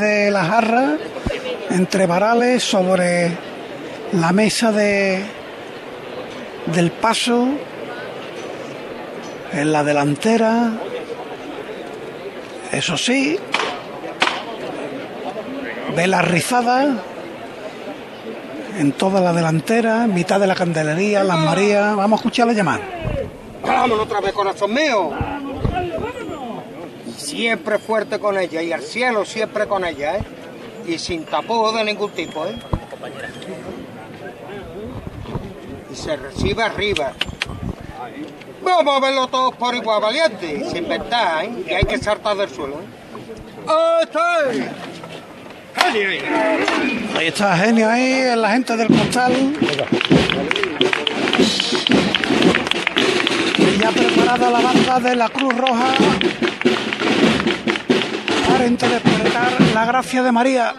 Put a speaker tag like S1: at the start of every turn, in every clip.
S1: de la jarra entre varales sobre la mesa de del paso en la delantera eso sí vela rizada en toda la delantera, mitad de la candelería, las Marías. Vamos a escucharla llamar.
S2: Vámonos otra vez, corazón mío. Siempre fuerte con ella y al cielo siempre con ella, ¿eh? Y sin tapujos de ningún tipo, ¿eh? Y se recibe arriba. Vamos a verlo todos por igual, valiente, sin ventaja, ¿eh? Y hay que saltar del suelo, ¿eh?
S1: Ahí está genio ahí, la gente del costal. Ya preparada la banda de la Cruz Roja para interpretar la gracia de María.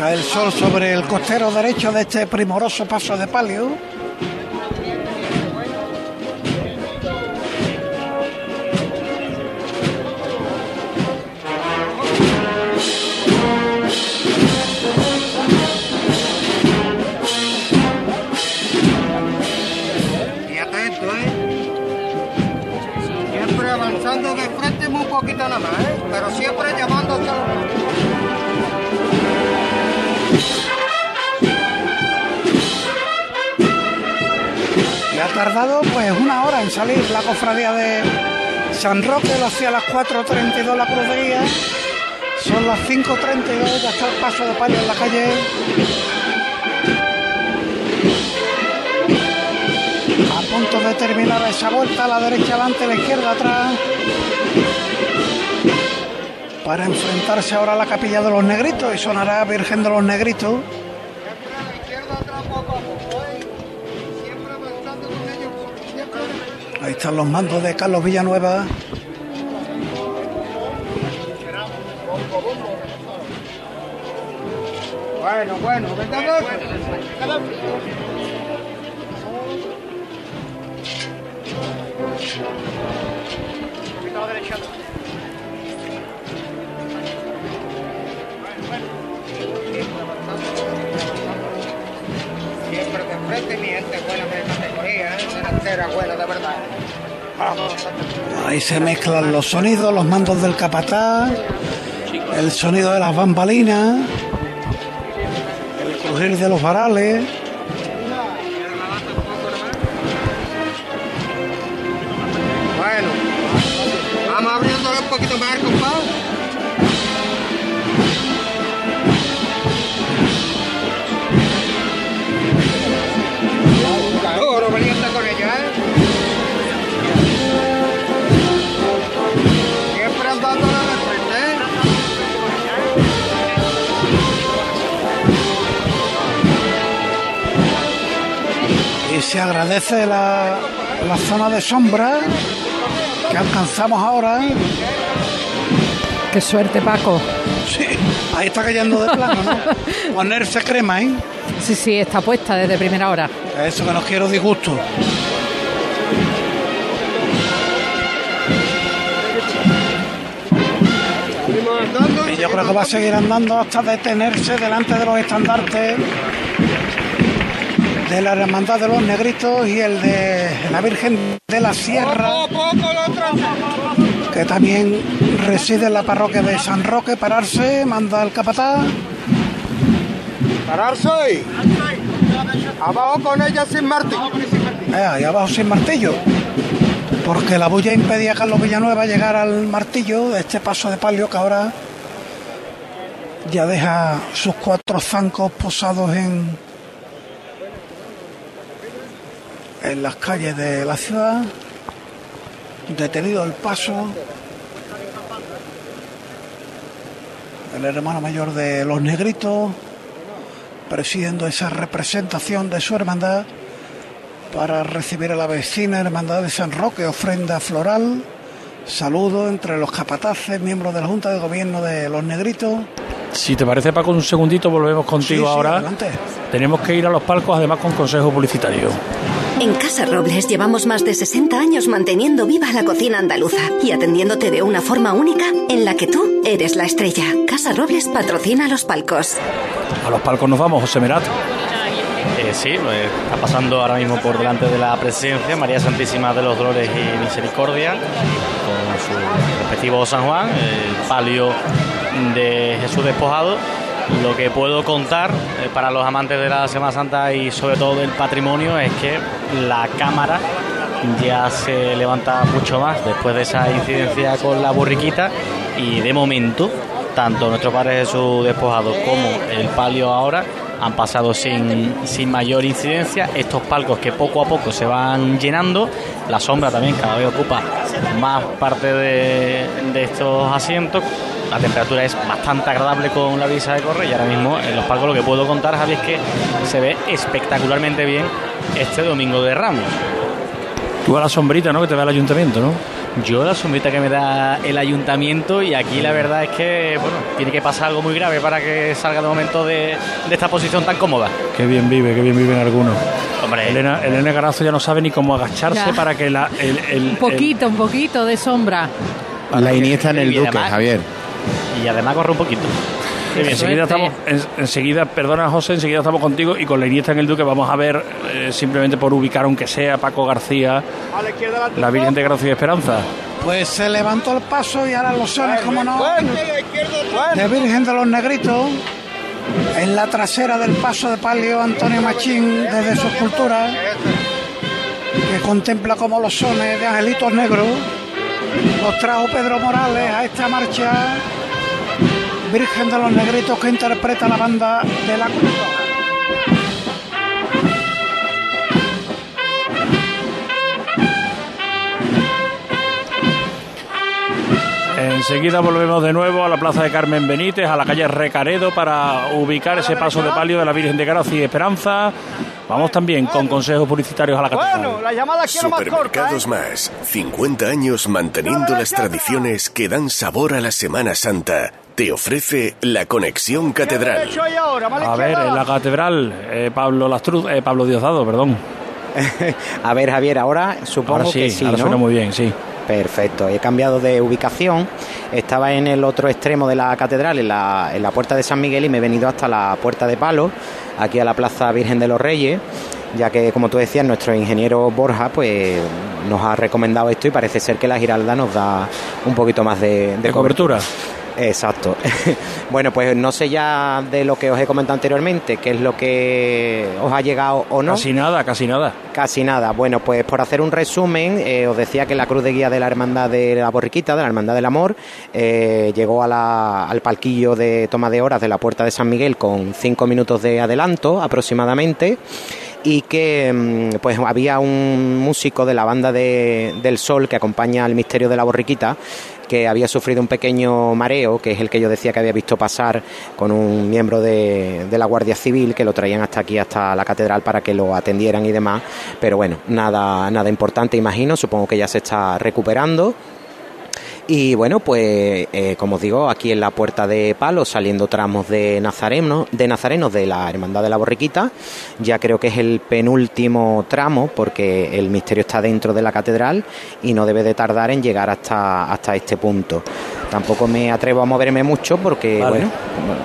S1: Cae el sol sobre el costero derecho de este primoroso paso de palio. Cofradía de San Roque, lo hacía a las 4.32 la guía. Son las 5.32, ya está el paso de palio en la calle. A punto de terminar esa vuelta, la derecha adelante, la izquierda atrás. Para enfrentarse ahora a la capilla de los negritos y sonará Virgen de los Negritos. Están los mandos de Carlos Villanueva.
S2: Bueno, bueno. Siempre de frente, mi gente buena de categoría, ¿eh? buena de verdad.
S1: Ahí se mezclan los sonidos, los mandos del capataz, el sonido de las bambalinas, el crujir de los varales. Se agradece la, la zona de sombra que alcanzamos ahora.
S3: Qué suerte, Paco.
S1: Sí, ahí está cayendo de plano, ¿no? Ponerse crema, ¿eh?
S3: Sí, sí, está puesta desde primera hora.
S1: Eso que no quiero disgusto. Y yo creo que va a seguir andando hasta detenerse delante de los estandartes de la Hermandad de los Negritos y el de la Virgen de la Sierra, que también reside en la parroquia de San Roque. Pararse, manda el capataz.
S2: Pararse. Abajo con ella sin Martín.
S1: Eh, ahí abajo sin martillo. Porque la bulla impedía a Carlos Villanueva llegar al martillo de este paso de palio que ahora ya deja sus cuatro zancos posados en, en las calles de la ciudad, detenido el paso. El hermano mayor de los negritos, presidiendo esa representación de su hermandad para recibir a la vecina hermandad de San Roque, ofrenda floral, saludo entre los capataces, miembros de la Junta de Gobierno de los Negritos.
S4: Si te parece, Paco, un segundito, volvemos contigo
S1: Sí,
S4: ahora. Tenemos que ir a los palcos, además, con consejo publicitario.
S5: En Casa Robles llevamos más de 60 años manteniendo viva la cocina andaluza y atendiéndote de una forma única en la que tú eres la estrella. Casa Robles patrocina los palcos.
S4: A los palcos nos vamos, José Merat.
S6: Eh, sí, pues, está pasando ahora mismo por delante de la presidencia María Santísima de los Dolores y Misericordia, con su respectivo San Juan, el palio de Jesús despojado. Lo que puedo contar eh, para los amantes de la Semana Santa y sobre todo del patrimonio es que la cámara ya se levanta mucho más después de esa incidencia con la borriquita y de momento tanto nuestro Padre Jesús despojado como el palio ahora han pasado sin, sin mayor incidencia. Estos palcos que poco a poco se van llenando, la sombra también cada vez ocupa más parte de, estos asientos. La temperatura es bastante agradable con la brisa de corre y ahora mismo en los palcos lo que puedo contar, Javi, es que se ve espectacularmente bien este domingo de Ramos.
S4: Tú la sombrita, ¿no? Que te ve el ayuntamiento, ¿no?
S6: Yo la sombrita que me da el ayuntamiento y aquí la verdad es que bueno tiene que pasar algo muy grave para que salga de momento de, de esta posición tan cómoda.
S4: Qué bien vive, qué bien viven algunos.
S6: Hombre,
S4: Elena, Elena Garazo ya no sabe ni cómo agacharse
S3: Ya.
S4: para que la, el, el-
S3: Un poquito, un poquito de sombra.
S7: La Iniesta en el
S6: Y
S7: Duque,
S6: además-
S7: Javier.
S6: y además corre un poquito.
S4: Enseguida estamos, en- enseguida, perdona José, enseguida estamos contigo y con la Iniesta en el Duque vamos a ver, eh, simplemente por ubicar, aunque sea Paco García, la Virgen de Gracia y Esperanza.
S1: Pues se levantó el paso y ahora los sones, como no, de Virgen de los Negritos, en la trasera del paso de palio Antonio Machín desde su escultura, que contempla como los sones de angelitos negros, los trajo Pedro Morales a esta marcha Virgen de los Negritos que interpreta la banda de la Roja.
S4: Enseguida volvemos de nuevo a la plaza de Carmen Benítez, a la calle Recaredo, para ubicar ese paso de palio de la Virgen de Gracia y Esperanza. Vamos también con consejos publicitarios a la catedral.
S2: la llamada
S8: Supermercados Más. 50 años manteniendo las tradiciones que dan sabor a la Semana Santa. Te ofrece la Conexión Catedral.
S4: A ver, en la catedral, eh, Pablo Lastruz, eh, Pablo Diosdado, perdón.
S9: A ver, Javier, ahora supongo
S4: Ahora sí,
S9: que sí,
S4: ahora
S9: ¿no?
S4: suena muy bien, sí.
S9: Perfecto, he cambiado de ubicación. Estaba en el otro extremo de la catedral, en la, en la puerta de San Miguel, y me he venido hasta la puerta de Palo, aquí a la Plaza Virgen de los Reyes, ya que, como tú decías, nuestro ingeniero Borja pues nos ha recomendado esto y parece ser que la Giralda nos da un poquito más de,
S4: De cobertura.
S9: Exacto. bueno, pues no sé ya de lo que os he comentado anteriormente, qué es lo que os ha llegado o no.
S4: Casi nada, casi nada.
S9: Casi nada. Bueno, pues por hacer un resumen, eh, os decía que la cruz de guía de la Hermandad de la Borriquita, de la Hermandad del Amor, eh, llegó a la- al palquillo de toma de horas de la Puerta de San Miguel con cinco minutos de adelanto aproximadamente y que mm, pues había un músico de la banda de- del Sol que acompaña al misterio de la Borriquita que había sufrido un pequeño mareo, que es el que yo decía que había visto pasar con un miembro de, de la Guardia Civil, que lo traían hasta aquí, hasta la catedral, para que lo atendieran y demás. Pero bueno, nada, nada importante, imagino. Supongo que ya se está recuperando. Y bueno, pues eh, como os digo, aquí en la puerta de Palo, saliendo tramos de Nazareno, de Nazarenos de la Hermandad de la Borriquita, ya creo que es el penúltimo tramo, porque el misterio está dentro de la catedral y no debe de tardar en llegar hasta, hasta este punto. Tampoco me atrevo a moverme mucho porque,
S4: Vale.
S9: bueno,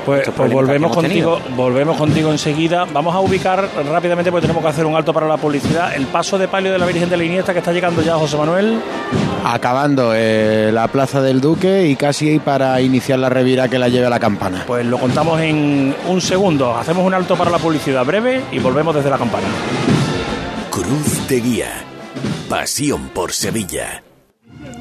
S4: Pues, pues volvemos
S9: tenido.
S4: contigo, volvemos contigo enseguida. Vamos a ubicar rápidamente, porque tenemos que hacer un alto para la publicidad, el paso de palio de la Virgen de la Iniesta que está llegando ya José Manuel.
S7: Acabando eh, la Plaza del Duque y casi para iniciar la revira que la lleve a la campana.
S4: Pues lo contamos en un segundo. Hacemos un alto para la publicidad breve y volvemos desde la campana.
S8: Cruz de Guía. Pasión por Sevilla.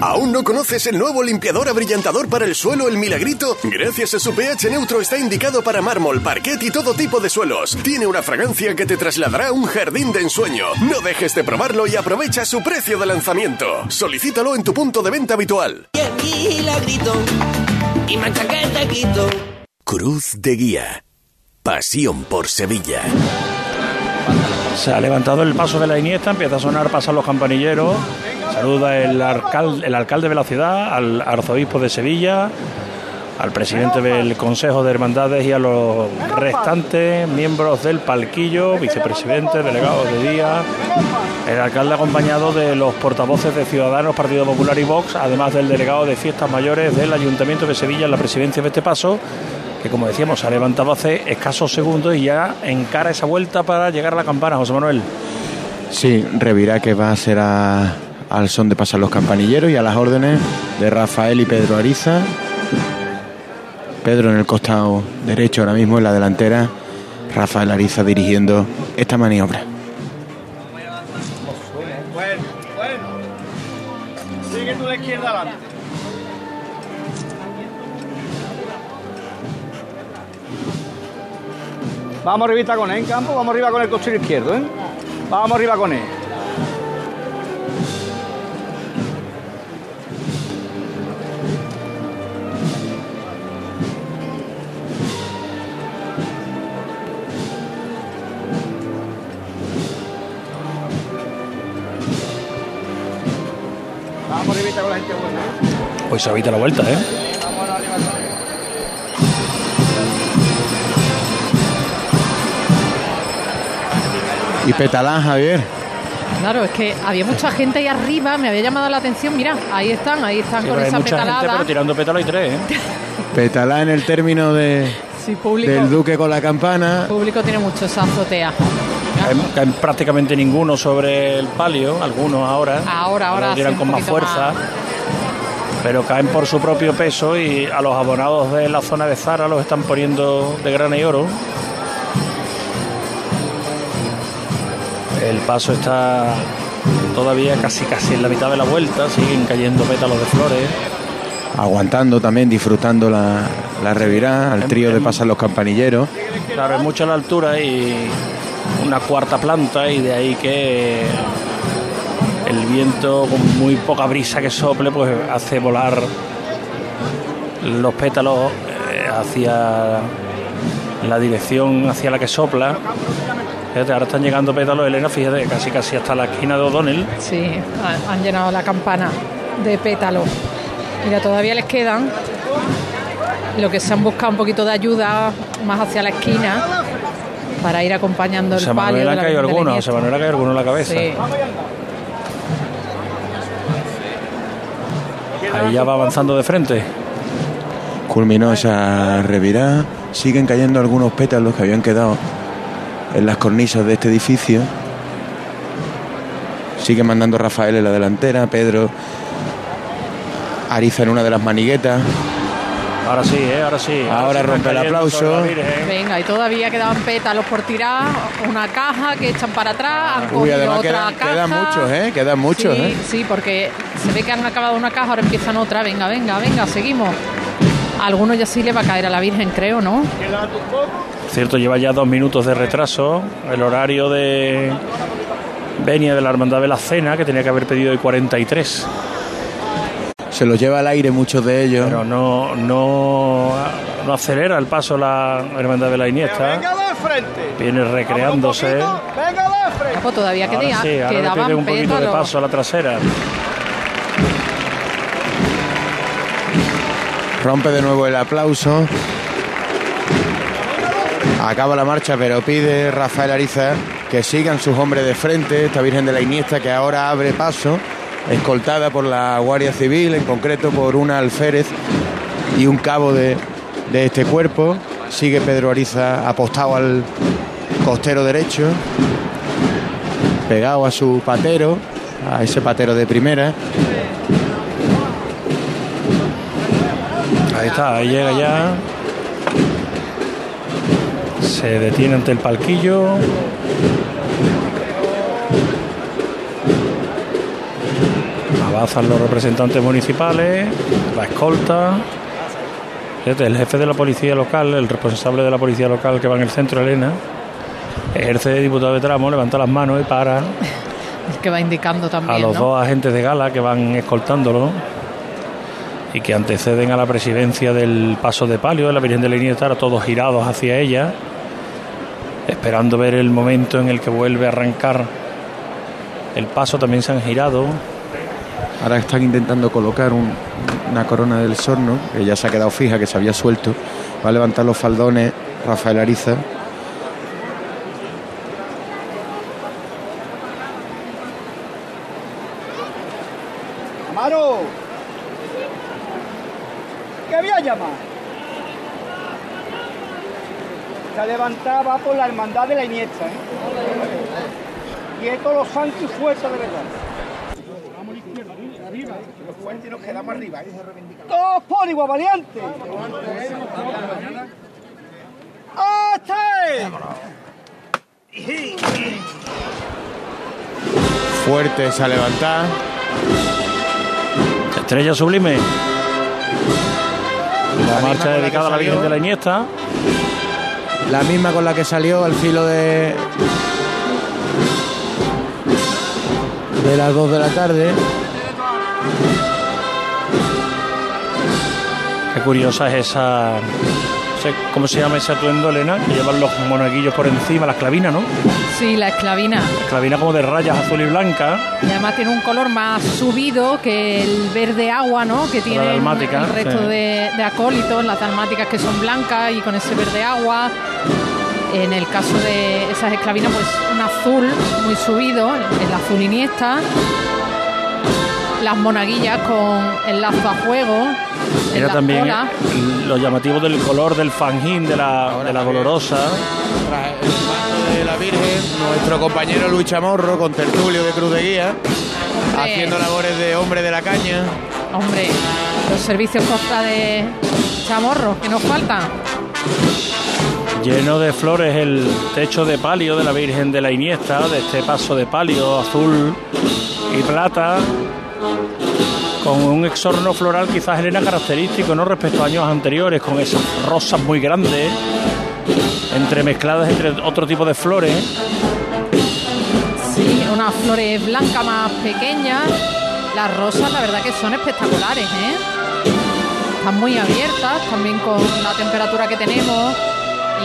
S8: ¿Aún no conoces el nuevo limpiador abrillantador para el suelo El Milagrito? Gracias a su pH neutro está indicado para mármol, parquet y todo tipo de suelos. Tiene una fragancia que te trasladará a un jardín de ensueño. No dejes de probarlo y aprovecha su precio de lanzamiento. Solicítalo en tu punto de venta habitual.
S10: Milagrito y mancha que te quito.
S8: Cruz de Guía. Pasión por Sevilla.
S4: Se ha levantado el paso de la Iniesta, empieza a sonar, pasan los campanilleros. Saluda el alcalde, el alcalde de la ciudad, al arzobispo de Sevilla, al presidente del Consejo de Hermandades y a los restantes miembros del palquillo, vicepresidente, delegados de día. El alcalde acompañado de los portavoces de Ciudadanos, Partido Popular y Vox, además del delegado de Fiestas Mayores del Ayuntamiento de Sevilla en la presidencia de este paso, que como decíamos ha levantado hace escasos segundos y ya encara esa vuelta para llegar a la campana, José Manuel.
S7: Sí, revirá que va a ser a, al son de pasar los campanilleros y a las órdenes de Rafael y Pedro Ariza. Pedro en el costado derecho ahora mismo en la delantera. Rafael Ariza dirigiendo esta maniobra.
S11: Vamos arribita con él en campo, vamos arriba con el costero izquierdo, ¿eh? Vamos arriba con él.
S4: Hoy se habita la vuelta, ¿eh?
S7: Y Petalán, Javier.
S3: Claro, es que había mucha gente ahí arriba, me había llamado la atención. Mira, ahí están, ahí están
S4: Sí,
S3: con
S4: pero hay
S3: esa
S4: mucha gente, pero tirando pétalo hay tres, ¿eh?
S7: Petalá en el término de,
S3: Sí, público,
S7: del Duque con la campana.
S3: público tiene mucho esa azotea.
S4: Caen, caen prácticamente ninguno sobre el palio, algunos ahora.
S3: Ahora, ahora
S4: Lo tiran con más fuerza.
S3: más.
S4: Pero caen por su propio peso y a los abonados de la zona de Zara los están poniendo de grana y oro. El paso está todavía casi casi en la mitad de la vuelta, siguen cayendo pétalos de flores.
S7: Aguantando también, disfrutando la, la revirá al trío de pasar los campanilleros.
S4: Claro, es mucha la altura y una cuarta planta y de ahí que el viento con muy poca brisa que sople pues hace volar los pétalos eh, hacia la dirección hacia la que sopla. Fíjate, ahora están llegando pétalos, Elena, fíjate, casi casi hasta la esquina de O'Donnell.
S3: Sí, ha- han llenado la campana de pétalos. Mira, todavía les quedan. Lo que se han buscado un poquito de ayuda más hacia la esquina para ir acompañando el palio.
S4: Manuel
S3: de
S4: ha caído alguno,
S3: Iniesta.
S4: Manuel ha caído alguno en la cabeza.
S3: Sí.
S4: Ahí ya va avanzando de frente.
S7: Culminó esa revirá. Siguen cayendo algunos pétalos que habían quedado en las cornisas de este edificio. Sigue mandando Rafael en la delantera, Pedro Ariza en una de las maniguetas.
S4: Ahora sí, ¿eh? ahora sí.
S7: Ahora
S4: sí
S7: rompe el aplauso.
S3: Venga, y todavía quedaban pétalos por tirar. Una caja que echan para atrás. Han
S7: Uy,
S3: cogido
S7: además
S3: otra
S7: quedan,
S3: caja.
S7: quedan muchos, ¿eh? Quedan muchos,
S3: sí,
S7: ¿eh?
S3: sí, porque se ve que han acabado una caja, ahora empiezan otra. Venga, venga, venga, seguimos. A algunos ya sí le va a caer a la Virgen, creo, ¿no?
S4: Cierto, lleva ya dos minutos de retraso. El horario de venia de la Hermandad de la Cena, que tenía que haber pedido hoy 43.
S7: Se los lleva al aire muchos de ellos.
S4: Pero no, no, no acelera el paso la Hermandad de la Iniesta. Viene recreándose.
S3: Pues todavía
S4: Ahora
S3: queda,
S4: sí, ahora le
S3: quedaban
S4: pide un poquito de paso a la trasera.
S7: Rompe de nuevo el aplauso. Acaba la marcha, pero pide Rafael Ariza que sigan sus hombres de frente, esta Virgen de la Iniesta que ahora abre paso, escoltada por la Guardia Civil, en concreto por una alférez y un cabo de, de este cuerpo. Sigue Pedro Ariza apostado al costero derecho, pegado a su patero, a ese patero de primera.
S4: Ahí está, ahí llega ya. Se detiene ante el palquillo. Avanzan los representantes municipales, la escolta. El jefe de la policía local, el responsable de la policía local que va en el centro, Elena, ejerce de diputado de tramo, levanta las manos y para
S3: El que va indicando también.
S4: a los
S3: ¿no?
S4: dos agentes de gala que van escoltándolo y que anteceden a la presidencia del paso de palio de la Virgen de la ahora todos girados hacia ella, esperando ver el momento en el que vuelve a arrancar el paso, también se han girado.
S7: Ahora están intentando colocar un- una corona del sorno, que ya se ha quedado fija, que se había suelto. Va a levantar los faldones Rafael Ariza.
S11: Amaro. ¿Qué había llamado? Se levantaba por la hermandad de la Iniesta. ¿eh? Y esto los santos fuerza de verdad. Los fuertes nos quedamos arriba. Todos por igual valiente.
S7: Fuerte se ha levantado.
S4: Estrella sublime. La
S7: misma
S4: marcha
S7: con la
S4: dedicada a la Virgen de la Iniesta.
S7: La misma con la que salió al filo de. de las 2 de la tarde.
S4: Curiosa es esa. ¿Cómo se llama ese atuendo, Elena? Que llevan los monaguillos por encima, la esclavina, ¿no?
S3: Sí, la esclavina.
S4: Esclavina como de rayas azul y blanca.
S3: Y además tiene un color más subido que el verde agua, ¿no? Que tiene el resto
S4: sí.
S3: de, de acólitos, las dalmáticas que son blancas y con ese verde agua. En el caso de esas esclavinas, pues un azul muy subido, el azul iniesta. Las monaguillas con el lazo a juego. en
S4: Era también
S3: cola.
S4: lo llamativo del color del fanjín de la, de la dolorosa.
S7: El de la Virgen, nuestro compañero Luis Chamorro con tertulio de Cruz de Guía, haciendo labores de hombre de la caña.
S3: Hombre, los servicios costa de chamorro que nos faltan.
S4: Lleno de flores el techo de palio de la Virgen de la Iniesta, de este paso de palio azul y plata, con un exorno floral quizás Elena característico, ¿no? Respecto a años anteriores, con esas rosas muy grandes, entremezcladas entre otro tipo de flores.
S3: Sí, unas flores blancas más pequeñas. Las rosas, la verdad que son espectaculares, ¿eh? Están muy abiertas, también con la temperatura que tenemos.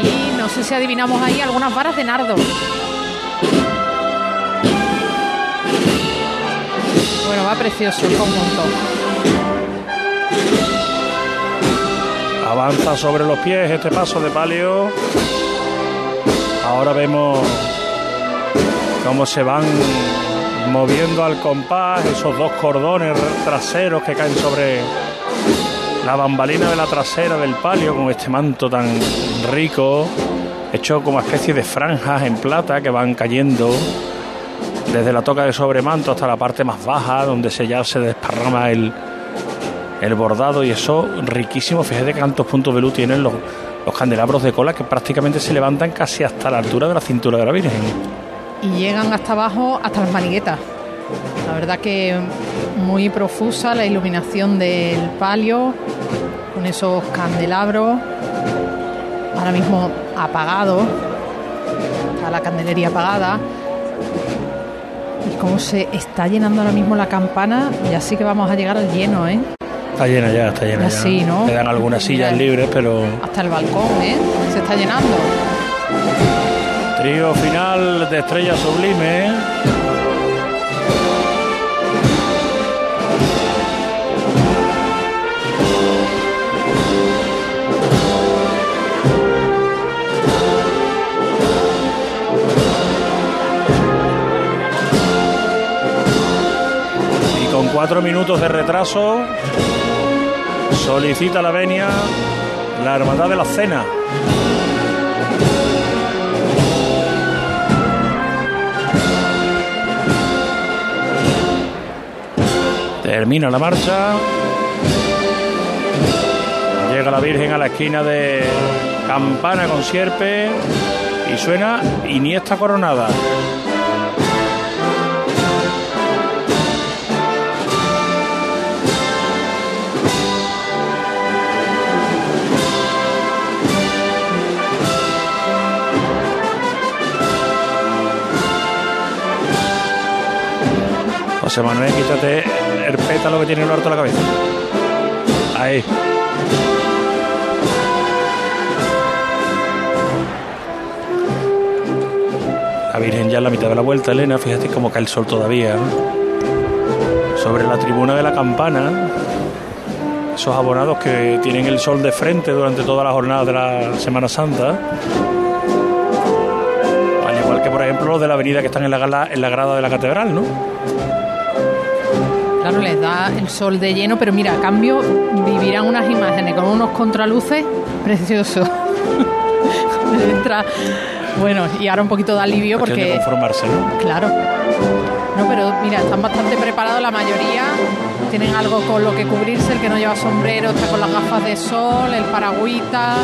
S3: Y no sé si adivinamos ahí algunas varas de nardo. Va precioso el conjunto.
S4: Avanza sobre los pies este paso de palio. Ahora vemos cómo se van moviendo al compás esos dos cordones traseros que caen sobre la bambalina de la trasera del palio con este manto tan rico, hecho como especie de franjas en plata que van cayendo desde la toca de sobremanto hasta la parte más baja, donde se ya se desparrama el, el bordado y eso riquísimo. Fíjate cuántos puntos de luz tienen los, los candelabros de cola que prácticamente se levantan casi hasta la altura de la cintura de la Virgen.
S3: y llegan hasta abajo, hasta las maniguetas. La verdad que muy profusa la iluminación del palio, con esos candelabros. ahora mismo apagado, a la candelería apagada. Y cómo se está llenando ahora mismo la campana, ya sí que vamos a llegar al lleno, ¿eh?
S4: Está llena ya, está llena
S3: Ya
S4: ya.
S3: sí, ¿no?
S4: Quedan algunas
S3: Mira.
S4: sillas libres, pero
S3: Hasta el balcón, ¿eh? Se está llenando.
S4: trío final de Estrella Sublime. Y cuatro minutos de retraso solicita la venia la Hermandad de la Cena. Termina la marcha. Llega la Virgen a la esquina de Campana con Sierpe y suena Iniesta coronada. José Manuel, quítate el pétalo que tiene en lo alto de la cabeza. Ahí. La Virgen ya en la mitad de la vuelta, Elena, fíjate cómo cae el sol todavía. Sobre la tribuna de la campana, esos abonados que tienen el sol de frente durante toda la jornada de la Semana Santa. Al igual que, por ejemplo, los de la avenida que están en la, en la grada de la catedral, ¿no?
S3: Claro, les da el sol de lleno, pero mira, a cambio vivirán unas imágenes con unos contraluces preciosos. Entra, bueno, y ahora un poquito de alivio
S4: de
S3: porque,
S4: conformarse, ¿no?
S3: claro. No, pero mira, están bastante preparados la mayoría. Tienen algo con lo que cubrirse, el que no lleva sombrero está con las gafas de sol, el paragüita.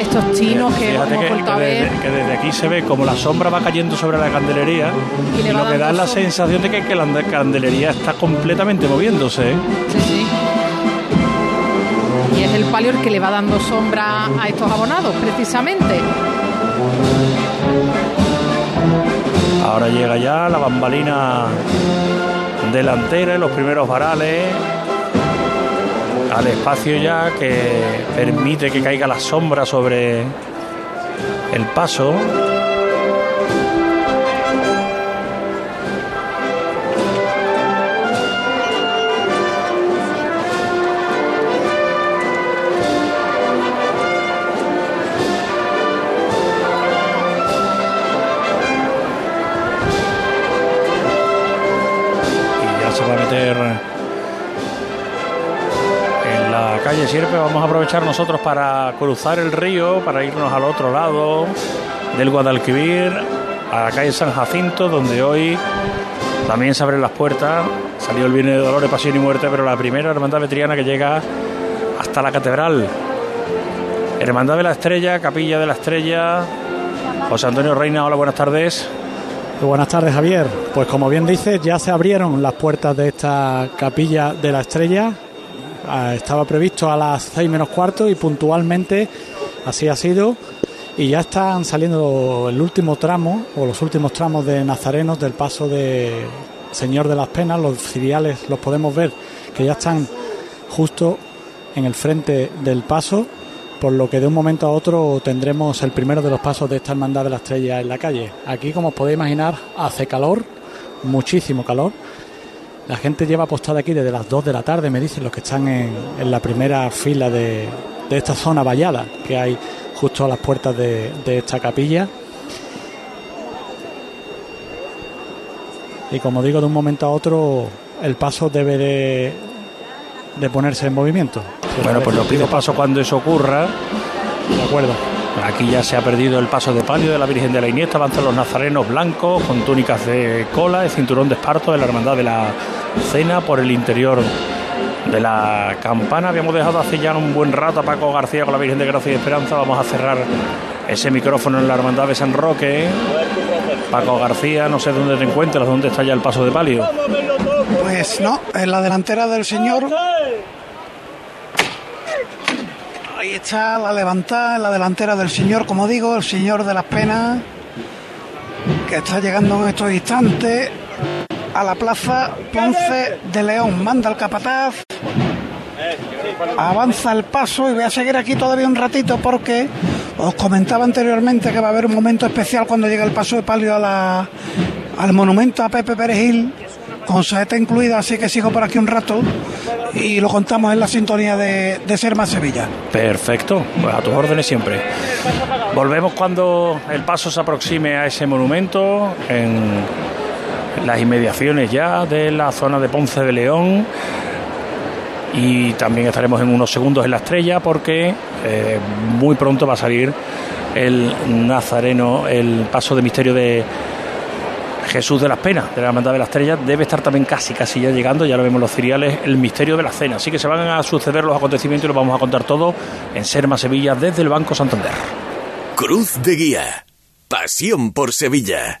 S3: Estos chinos que hemos
S4: que,
S3: vuelto a
S4: que
S3: ver.
S4: desde, que desde aquí se ve como la sombra va cayendo sobre la candelería
S3: Y
S4: lo que da es la sensación de que, que la candelería está completamente moviéndose. ¿eh?
S3: Sí, sí. Y es el palio el que le va dando sombra a estos abonados, precisamente.
S4: Ahora llega ya la bambalina delantera y los primeros varales al espacio ya que permite que caiga la sombra sobre el paso. y ya se va a meter calle Sierpe. Vamos a aprovechar nosotros para cruzar el río, para irnos al otro lado del Guadalquivir, a la calle San Jacinto, donde hoy también se abren las puertas. Salió el Viernes de Dolores, Pasión y Muerte, pero la primera hermandad vetriana que llega hasta la catedral. Hermandad de la Estrella, Capilla de la Estrella. José Antonio Reina, hola, buenas tardes.
S12: Buenas tardes, Javier. Pues como bien dices, ya se abrieron las puertas de esta capilla de la estrella. Ah, Estaba previsto a las seis menos cuarto y puntualmente así ha sido. Y ya están saliendo el último tramo o los últimos tramos de nazarenos del paso de Señor de las Penas. Los ciriales los podemos ver que ya están justo en el frente del paso por lo que de un momento a otro tendremos el primero de los pasos de esta hermandad de la estrella en la calle. Aquí, como os podéis imaginar, hace calor, muchísimo calor. La gente lleva apostada aquí desde las 2 de la tarde, me dicen los que están en, en la primera fila de, de esta zona vallada que hay justo a las puertas de, de esta capilla. Y como digo, de un momento a otro el paso debe de, de ponerse en movimiento.
S4: Bueno, pues los pido paso cuando eso ocurra.
S12: De acuerdo.
S4: Aquí ya se ha perdido el paso de palio de la Virgen de la Iniesta, avanzan los nazarenos blancos con túnicas de cola, el cinturón de esparto de la Hermandad de la Cena por el interior de la campana. Habíamos dejado hace ya un buen rato a Paco García con la Virgen de Gracia y Esperanza. Vamos a cerrar ese micrófono en la Hermandad de San Roque. Paco García, no sé dónde te encuentras, dónde está ya el paso de palio.
S1: Pues no, en la delantera del señor. Ahí está la levantada la delantera del señor, como digo, el señor de las penas, que está llegando en estos instantes a la plaza Ponce de León. Manda el capataz. Avanza el paso y voy a seguir aquí todavía un ratito porque os comentaba anteriormente que va a haber un momento especial cuando llegue el paso de palio a al monumento a Pepe Perejil, con saeta incluida, así que sigo por aquí un rato y lo contamos en la sintonía de, de Sevilla.
S4: Perfecto, pues a tus órdenes siempre. Volvemos cuando el paso se aproxime a ese monumento, en las inmediaciones ya de la zona de Ponce de León. Y también estaremos en unos segundos en la estrella porque eh, muy pronto va a salir el Nazareno, el paso de misterio de Jesús de las Penas, de la Hermandad de la Estrella, debe estar también casi, casi ya llegando, ya lo vemos los ciriales, el misterio de la cena. Así que se van a suceder los acontecimientos y los vamos a contar todo en Serma Sevilla desde el Banco Santander.
S8: Cruz de Guía. Pasión por Sevilla.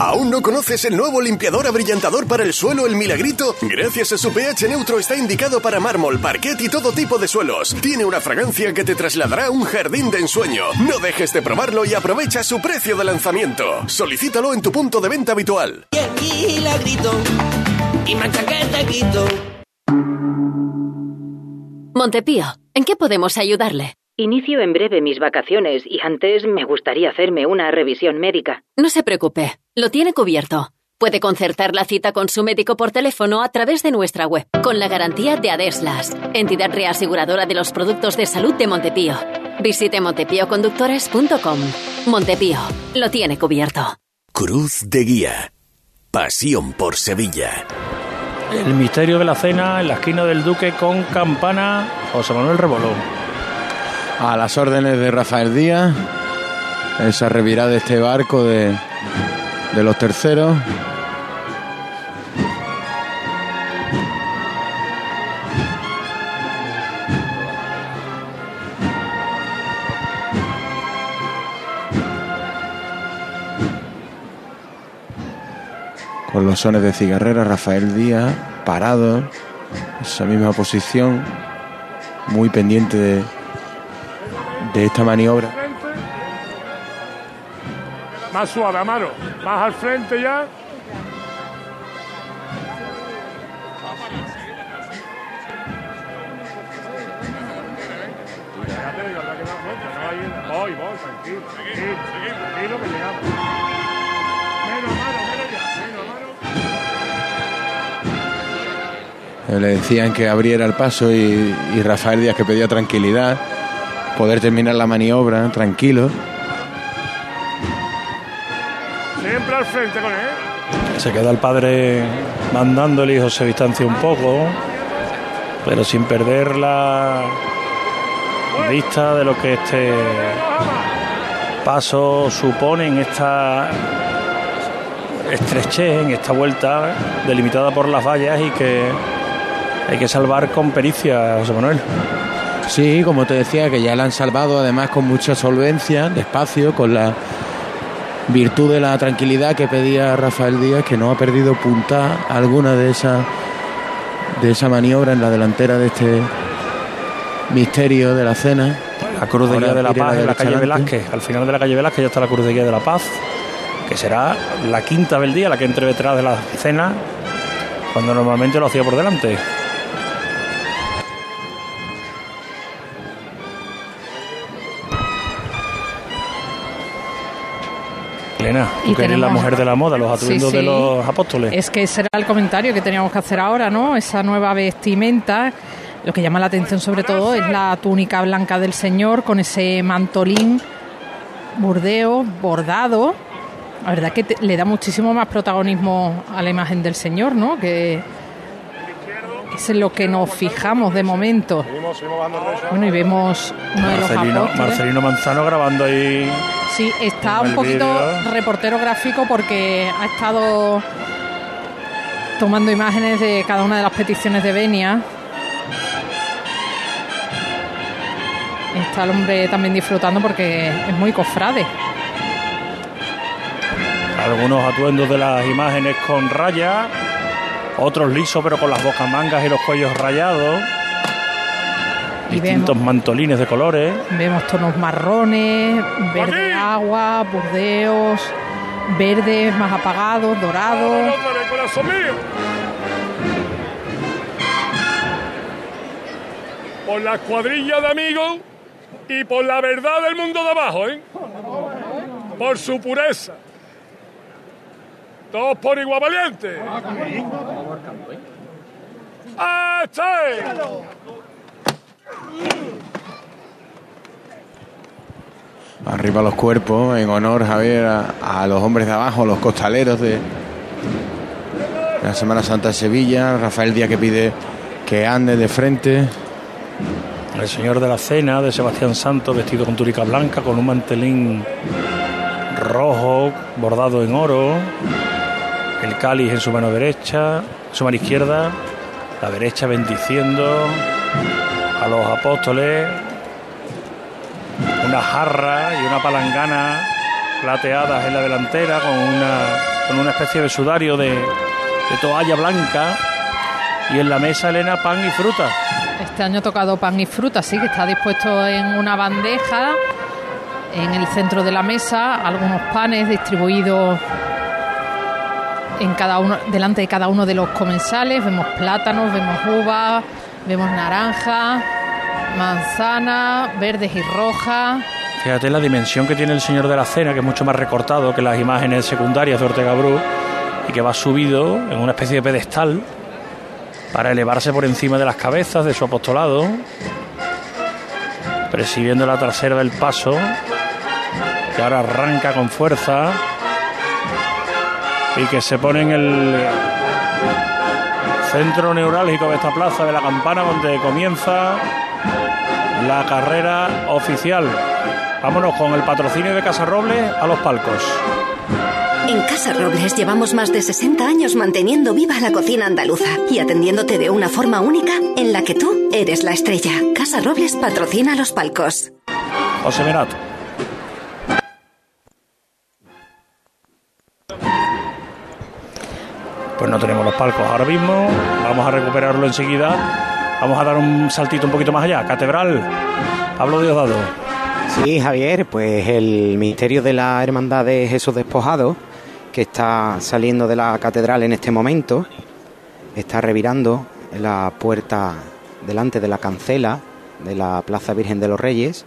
S8: ¿Aún no conoces el nuevo limpiador abrillantador para el suelo El Milagrito? Gracias a su pH neutro está indicado para mármol, parquet y todo tipo de suelos. Tiene una fragancia que te trasladará a un jardín de ensueño. No dejes de probarlo y aprovecha su precio de lanzamiento. Solicítalo en tu punto de venta habitual.
S10: Milagrito y te quito.
S13: Montepío, ¿en qué podemos ayudarle?
S14: Inicio en breve mis vacaciones y antes me gustaría hacerme una revisión médica.
S13: No se preocupe, lo tiene cubierto. Puede concertar la cita con su médico por teléfono a través de nuestra web, con la garantía de Adeslas, entidad reaseguradora de los productos de salud de Montepío. Visite montepíoconductores.com. Montepío, lo tiene cubierto.
S8: Cruz de Guía. Pasión por Sevilla.
S4: El misterio de la cena en la esquina del Duque con campana José Manuel Rebolón.
S7: A las órdenes de Rafael Díaz, esa revirada de este barco de, de los terceros. Con los sones de cigarrera, Rafael Díaz, parado, esa misma posición, muy pendiente de, de esta maniobra.
S15: Más suave, Amaro. Más al frente ya. Ya te digo, la que no, no, no, voy, voy, tranquilo. Tranquilo, tranquilo que llegamos. Menos, menos.
S7: Eh, Le decían que abriera el paso y Rafael Díaz que pedía tranquilidad, poder terminar la maniobra tranquilo.
S15: Frente con él.
S4: Se queda el padre mandando, el hijo se distancia un poco, pero sin perder la vista de lo que este paso supone en esta estrechez, en esta vuelta delimitada por las vallas y que hay que salvar con pericia, José Manuel.
S7: Sí, como te decía, que ya la han salvado además con mucha solvencia, despacio, con la virtud de la tranquilidad que pedía Rafael Díaz, que no ha perdido punta alguna de esa de esa maniobra en la delantera de este misterio de la cena.
S4: La Cruz de Guía de la Paz en la calle. Velázquez. Al final de la calle Velázquez ya está la Cruz de Guía de la Paz, que será la quinta del día, la que entre detrás de la cena, cuando normalmente lo hacía por delante. Elena, tú
S3: Y
S4: que eres la mujer de la moda, los
S3: Sí,
S4: atuendos de
S3: sí.
S4: los apóstoles.
S3: Es que ese era el comentario que teníamos que hacer ahora, ¿no? Esa nueva vestimenta. Lo que llama la atención sobre todo es la túnica blanca del Señor con ese mantolín burdeo, bordado. La verdad que te- le da muchísimo más protagonismo a la imagen del Señor, ¿no? Que es en lo que nos fijamos de momento. Bueno, y vemos uno de los
S4: Marcelino,
S3: apóstoles.
S4: Marcelino Manzano grabando ahí.
S3: Sí, está un poquito reportero gráfico porque ha estado tomando imágenes de cada una de las peticiones de Benia. Está el hombre también disfrutando porque es muy cofrade.
S4: Algunos atuendos de las imágenes con rayas, otros lisos pero con las bocas mangas y los cuellos rayados.
S3: Y
S4: Distintos mantolines de colores.
S3: Vemos tonos marrones, verde agua, burdeos, verdes más apagados, dorados.
S15: Por la cuadrilla de amigos y por la verdad del mundo de abajo, ¿eh? Por su pureza. Todos por igual valiente. ¡Ah, está!
S7: Arriba los cuerpos, en honor, Javier, a, los hombres de abajo, los costaleros de la Semana Santa de Sevilla. Rafael Díaz que pide que ande de frente.
S4: El señor de la cena de Sebastián Santos, vestido con túnica blanca, con un mantelín rojo, bordado en oro. El cáliz en su mano derecha, su mano izquierda, la derecha bendiciendo a los apóstoles. Una jarra y una palangana plateadas en la delantera con una, con una especie de sudario de, toalla blanca. Y en la mesa, Elena, pan y fruta.
S3: Este año ha tocado pan y fruta, sí, que está dispuesto en una bandeja en el centro de la mesa, algunos panes distribuidos en cada uno, delante de cada uno de los comensales. Vemos plátanos, vemos uvas, vemos naranja, manzana, verdes y rojas.
S4: Fíjate la dimensión que tiene el señor de la cena, que es mucho más recortado que las imágenes secundarias de Ortega Bru y que va subido en una especie de pedestal para elevarse por encima de las cabezas de su apostolado, presidiendo la trasera del paso, que ahora arranca con fuerza y que se pone en el centro neurálgico de esta plaza de la campana donde comienza la carrera oficial. Vámonos con el patrocinio de Casa Robles a los palcos.
S5: En Casa Robles llevamos más de 60 años manteniendo viva la cocina andaluza y atendiéndote de una forma única en la que tú eres la estrella. Casa Robles patrocina los palcos.
S4: José Menat. Pues no tenemos los palcos ahora mismo. Vamos a recuperarlo enseguida. Vamos a dar un saltito un poquito más allá. Catedral. Pablo Diosdado.
S9: Sí, Javier, pues el misterio de la Hermandad de Jesús Despojado, que está saliendo de la catedral en este momento, está revirando en la puerta delante de la cancela de la Plaza Virgen de los Reyes,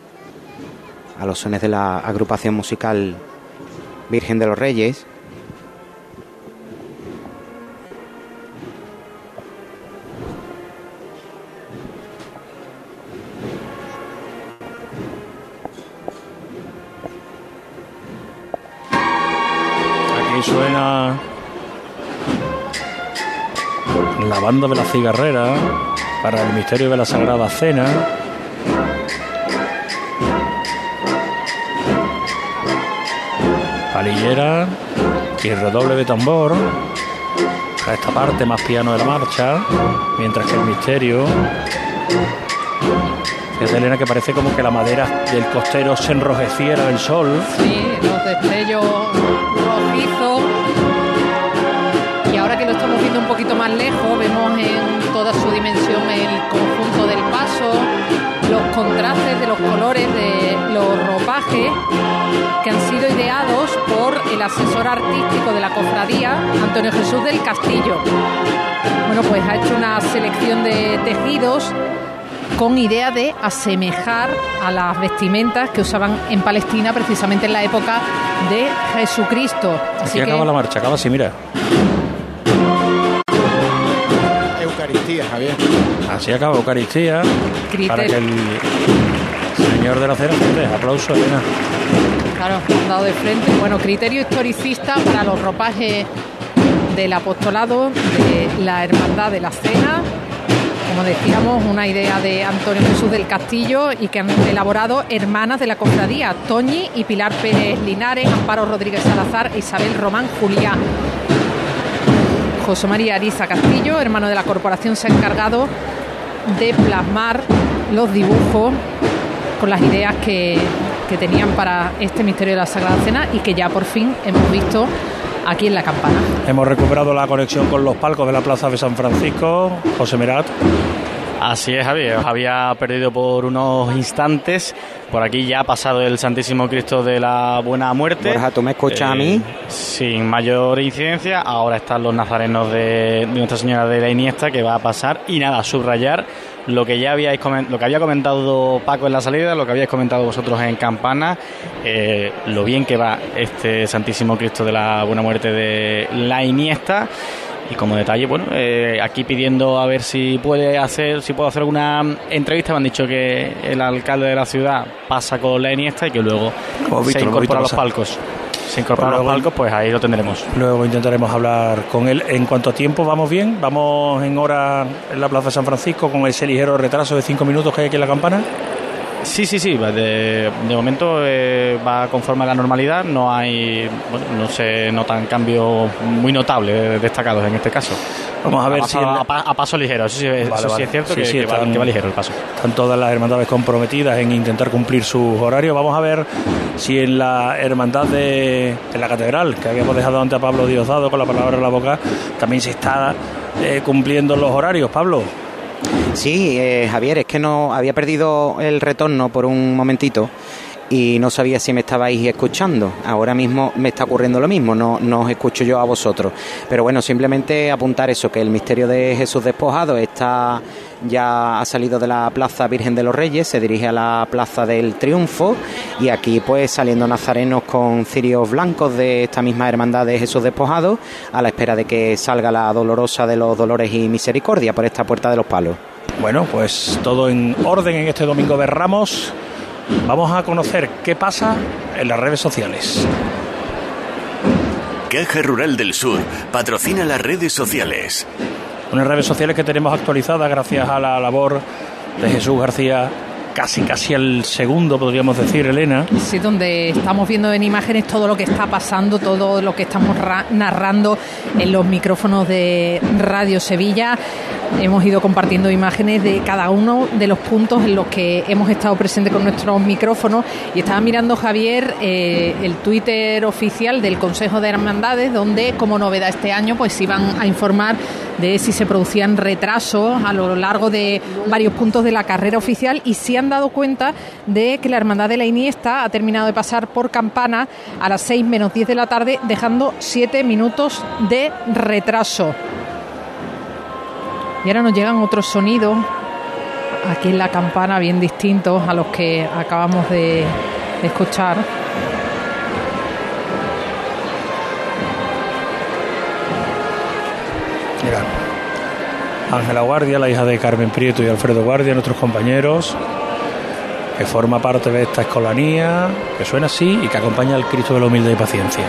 S9: a los sones de la agrupación musical Virgen de los Reyes.
S4: La banda de la cigarrera para el misterio de la Sagrada Cena. Palillera y redoble de tambor. A esta parte más piano de la marcha, mientras que el misterio es Elena que parece como que la madera del costero se enrojeciera del sol.
S3: Sí, los destellos poquito más lejos, vemos en toda su dimensión el conjunto del paso, los contrastes de los colores de los ropajes que han sido ideados por el asesor artístico de la cofradía, Antonio Jesús del Castillo. Bueno, pues ha hecho una selección de tejidos con idea de asemejar a las vestimentas que usaban en Palestina precisamente en la época de Jesucristo.
S4: Así acaba la marcha, acaba así, mira.
S7: Javier.
S4: Así acaba Eucaristía. Para que el señor de la cena aplauso, Elena.
S3: Claro, han dado de frente. Bueno, criterio historicista para los ropajes del apostolado de la Hermandad de la Cena. Como decíamos, una idea de Antonio Jesús del Castillo y que han elaborado hermanas de la cofradía, Toñi y Pilar Pérez Linares, Amparo Rodríguez Salazar, Isabel Román Julián. José María Ariza Castillo, hermano de la corporación, se ha encargado de plasmar los dibujos con las ideas que, que tenían para este misterio de la Sagrada Cena y que ya por fin hemos visto aquí en la campana.
S4: Hemos recuperado la conexión con los palcos de la Plaza de San Francisco. José Merat.
S6: Así es, Javier. Os había perdido por unos instantes. Por aquí ya ha pasado el Santísimo Cristo de la Buena Muerte.
S9: Borja, ¿tú me escuchas a mí?
S6: Eh, sin mayor incidencia. Ahora están los nazarenos de, de Nuestra Señora de la Iniesta que va a pasar. Y nada, subrayar lo que ya habíais lo que había comentado Paco en la salida, lo que habíais comentado vosotros en Campana, eh, lo bien que va este Santísimo Cristo de la Buena Muerte de la Iniesta. Y como detalle, bueno, eh, aquí pidiendo a ver si puede hacer, si puedo hacer alguna entrevista, me han dicho que el alcalde de la ciudad pasa con la Iniesta y que luego se incorpora a los palcos se incorpora a los palcos, pues ahí lo tendremos.
S4: Luego intentaremos hablar con él. En cuanto a tiempo, ¿vamos bien? ¿Vamos en hora en la Plaza de San Francisco con ese ligero retraso de cinco minutos que hay aquí en la campana?
S6: Sí, sí, sí. De, de momento eh, va conforme a la normalidad. No hay, bueno, no se notan cambios muy notables destacados en este caso.
S4: Vamos a ver si.
S6: A, paso ligero, eso sí, es cierto que, va, ligero el paso.
S4: Están todas las hermandades comprometidas en intentar cumplir sus horarios. Vamos a ver si en la hermandad de en la catedral, que habíamos dejado antes a Pablo Diosdado con la palabra en la boca, también se está eh, cumpliendo los horarios. Pablo.
S9: Sí, eh, Javier, es que no había perdido el retorno por un momentito y no sabía si me estabais escuchando. Ahora mismo me está ocurriendo lo mismo, no, no os escucho yo a vosotros. Pero bueno, simplemente apuntar eso, que el misterio de Jesús despojado está ya ha salido de la Plaza Virgen de los Reyes, se dirige a la Plaza del Triunfo y aquí pues saliendo nazarenos con cirios blancos de esta misma hermandad de Jesús despojado a la espera de que salga la dolorosa de los dolores y misericordia por esta puerta de los palos.
S4: Bueno, pues todo en orden en este domingo de Ramos. Vamos a conocer qué pasa en las redes sociales.
S8: Caja Rural del Sur patrocina las redes sociales.
S4: Unas redes sociales que tenemos actualizadas gracias a la labor de Jesús García casi casi el segundo, podríamos decir, Elena.
S3: Sí, donde estamos viendo en imágenes todo lo que está pasando, todo lo que estamos narrando en los micrófonos de Radio Sevilla. Hemos ido compartiendo imágenes de cada uno de los puntos en los que hemos estado presentes con nuestros micrófonos y estaba mirando Javier eh, el Twitter oficial del Consejo de Hermandades donde como novedad este año pues iban a informar de si se producían retrasos a lo largo de varios puntos de la carrera oficial y si han dado cuenta de que la Hermandad de la Iniesta ha terminado de pasar por Campana a las 6 menos 10 de la tarde dejando 7 minutos de retraso. Y ahora nos llegan otros sonidos aquí en la campana bien distintos a los que acabamos de escuchar.
S4: Mira, Ángela Guardia, la hija de Carmen Prieto y Alfredo Guardia, nuestros compañeros, que forma parte de esta escolanía, que suena así y que acompaña al Cristo de la humildad y paciencia.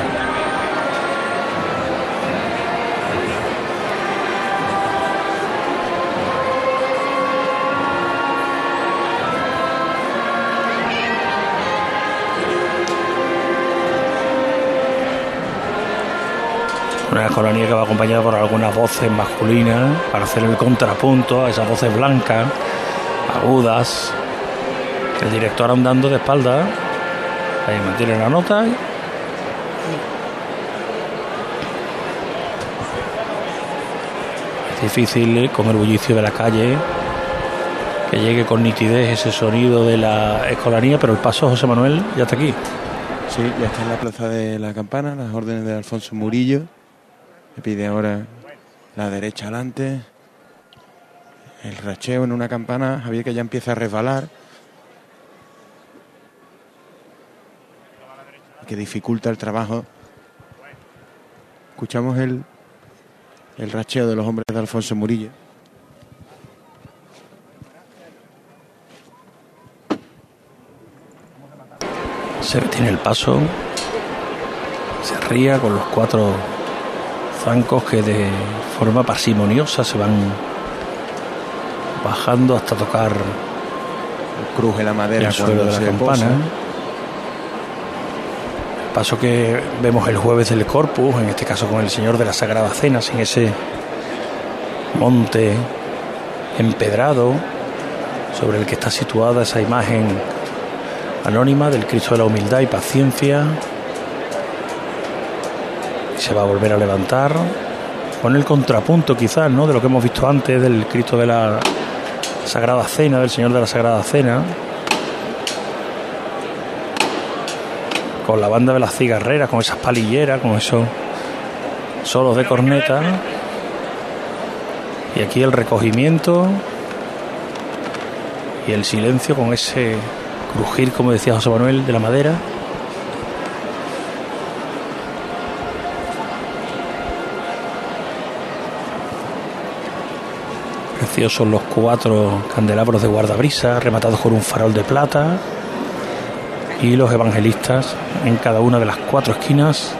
S4: Una escolanía que va acompañada por algunas voces masculinas para hacer el contrapunto a esas voces blancas, agudas. El director andando de espalda. Ahí mantiene la nota. Es difícil eh, con el bullicio de la calle que llegue con nitidez ese sonido de la escolanía, pero el paso José Manuel ya está aquí.
S7: Sí, ya está en la plaza de la campana, las órdenes de Alfonso Murillo. Le pide ahora la derecha adelante. El racheo en una campana, Javier que ya empieza a resbalar. Que dificulta el trabajo. Escuchamos el, el racheo de los hombres de Alfonso Murillo.
S4: Se retiene el paso. Se ría con los cuatro zancos que de forma parsimoniosa se van bajando hasta tocar
S7: cruje la madera
S4: el suelo de la campana. El paso que vemos el jueves del Corpus, en este caso con el Señor de la Sagrada Cena, sin ese monte empedrado sobre el que está situada esa imagen anónima del Cristo de la Humildad y Paciencia. Se va a volver a levantar con el contrapunto quizás, ¿no? De lo que hemos visto antes del Cristo de la Sagrada Cena, del Señor de la Sagrada Cena. Con la banda de las cigarreras, con esas palilleras, con esos solos de corneta. Y aquí el recogimiento y el silencio con ese crujir, como decía José Manuel, de la madera. Preciosos los cuatro candelabros de guardabrisa, rematados con un farol de plata. Y los evangelistas en cada una de las cuatro esquinas.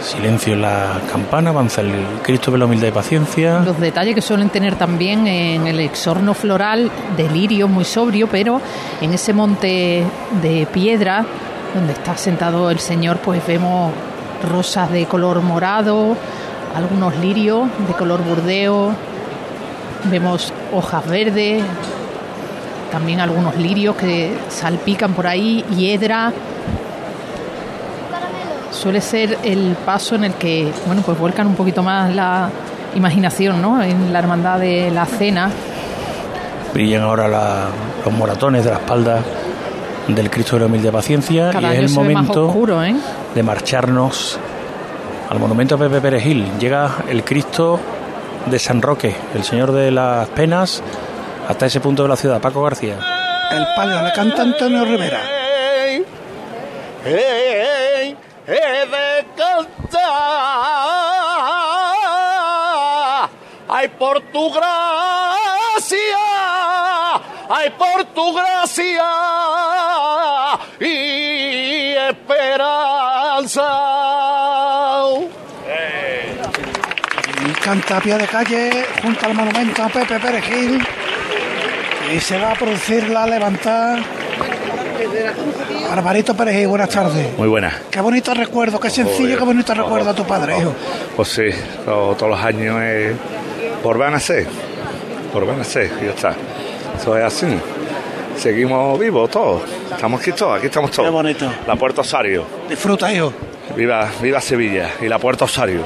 S4: Silencio en la campana, avanza el Cristo de la humildad y paciencia.
S3: Los detalles que suelen tener también en el exorno floral de lirio muy sobrio, pero en ese monte de piedra donde está sentado el Señor, pues vemos rosas de color morado, algunos lirios de color burdeo, vemos hojas verdes, también algunos lirios que salpican por ahí, hiedra. Suele ser el paso en el que, bueno, pues vuelcan un poquito más la imaginación, ¿no? En la hermandad de la cena.
S4: Brillan ahora la- los moratones de la espalda del Cristo de la humildad y paciencia.
S3: Cada
S4: y es el momento
S3: oscuro, ¿eh?
S4: de marcharnos al monumento a Pepe Perejil. Llega el Cristo de San Roque, el Señor de las Penas, hasta ese punto de la ciudad. Paco García.
S1: El palio le canta Antonio Rivera.
S16: ¡Ey! ¡Ey! ¡He de cantar! ¡Ay, por tu gracia! ¡Ay, por tu gracia! Y esperanza.
S1: Y canta a pie de calle junto al monumento a Pepe Perejil. Y se va a producir la levantada. Barbarito Perejil, buenas tardes.
S17: Muy buena.
S1: Qué bonito recuerdo, qué sencillo,
S17: Joder.
S1: qué bonito recuerdo a tu padre, hijo.
S17: Pues sí, to- todos los años es por van a ser, por van a ser, ya está. Eso es así. Seguimos vivos todos. Estamos aquí todos, aquí estamos todos.
S1: Qué bonito.
S17: La Puerta Osario.
S1: Disfruta, hijo.
S17: Viva, viva Sevilla y la Puerta Osario.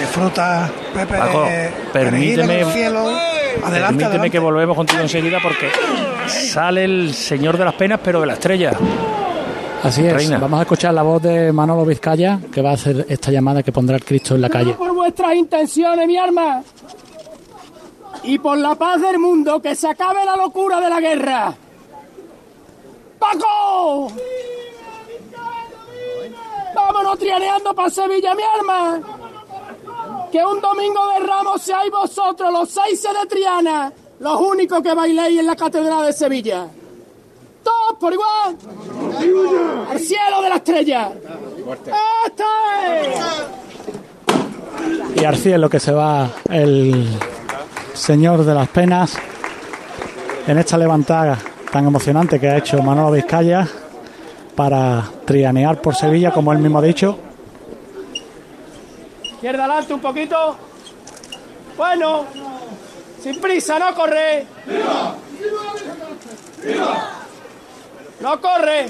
S1: Disfruta, Pepe
S4: Paco,
S1: de
S4: permíteme-
S1: en el cielo. Adelante,
S4: Permíteme
S1: adelante.
S4: que volvemos contigo enseguida porque sale el Señor de las Penas, pero de la estrella.
S12: Así es.
S4: Reina.
S12: Vamos a escuchar la voz de Manolo Vizcaya, que va a hacer esta llamada que pondrá el Cristo en la calle.
S11: por vuestras intenciones, mi arma. Y por la paz del mundo, que se acabe la locura de la guerra. ¡Paco! Vámonos trianeando para Sevilla, mi arma. Que un domingo de Ramos seáis vosotros, los seis de Triana, los únicos que bailéis en la Catedral de Sevilla. Todos por igual. Al cielo de la estrella. ¡Este!
S12: Y al cielo que se va el Señor de las Penas en esta levantada tan emocionante que ha hecho Manolo Vizcaya para trianear por Sevilla, como él mismo ha dicho.
S11: Izquierda adelante un poquito. Bueno, sin prisa, no corre. No corre.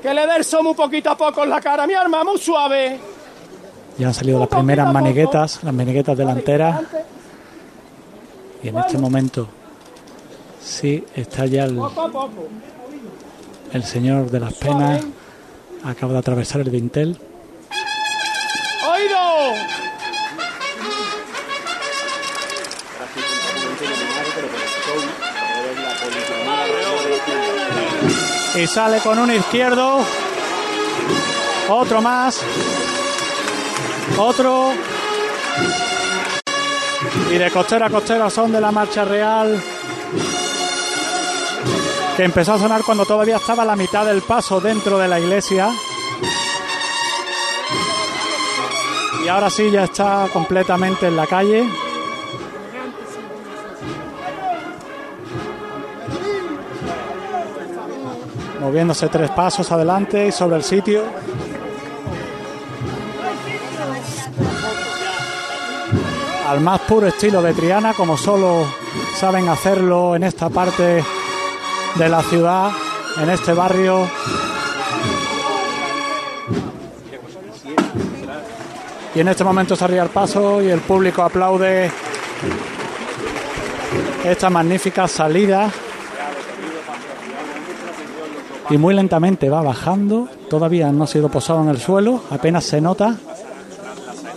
S11: Que le somo un poquito a poco en la cara. Mi arma, muy suave.
S12: Ya han salido las primeras maniguetas, las maniguetas delanteras. Y en este momento sí está ya el, el Señor de las Penas. Acaba de atravesar el dintel. Y sale con un izquierdo. Otro más. Otro. Y de costera a costera son de la marcha real. Que empezó a sonar cuando todavía estaba la mitad del paso dentro de la iglesia. Y ahora sí ya está completamente en la calle. moviéndose tres pasos adelante y sobre el sitio. Al más puro estilo de Triana, como solo saben hacerlo en esta parte de la ciudad, en este barrio. Y en este momento se el paso y el público aplaude esta magnífica salida y muy lentamente va bajando. Todavía no ha sido posado en el suelo, apenas se nota.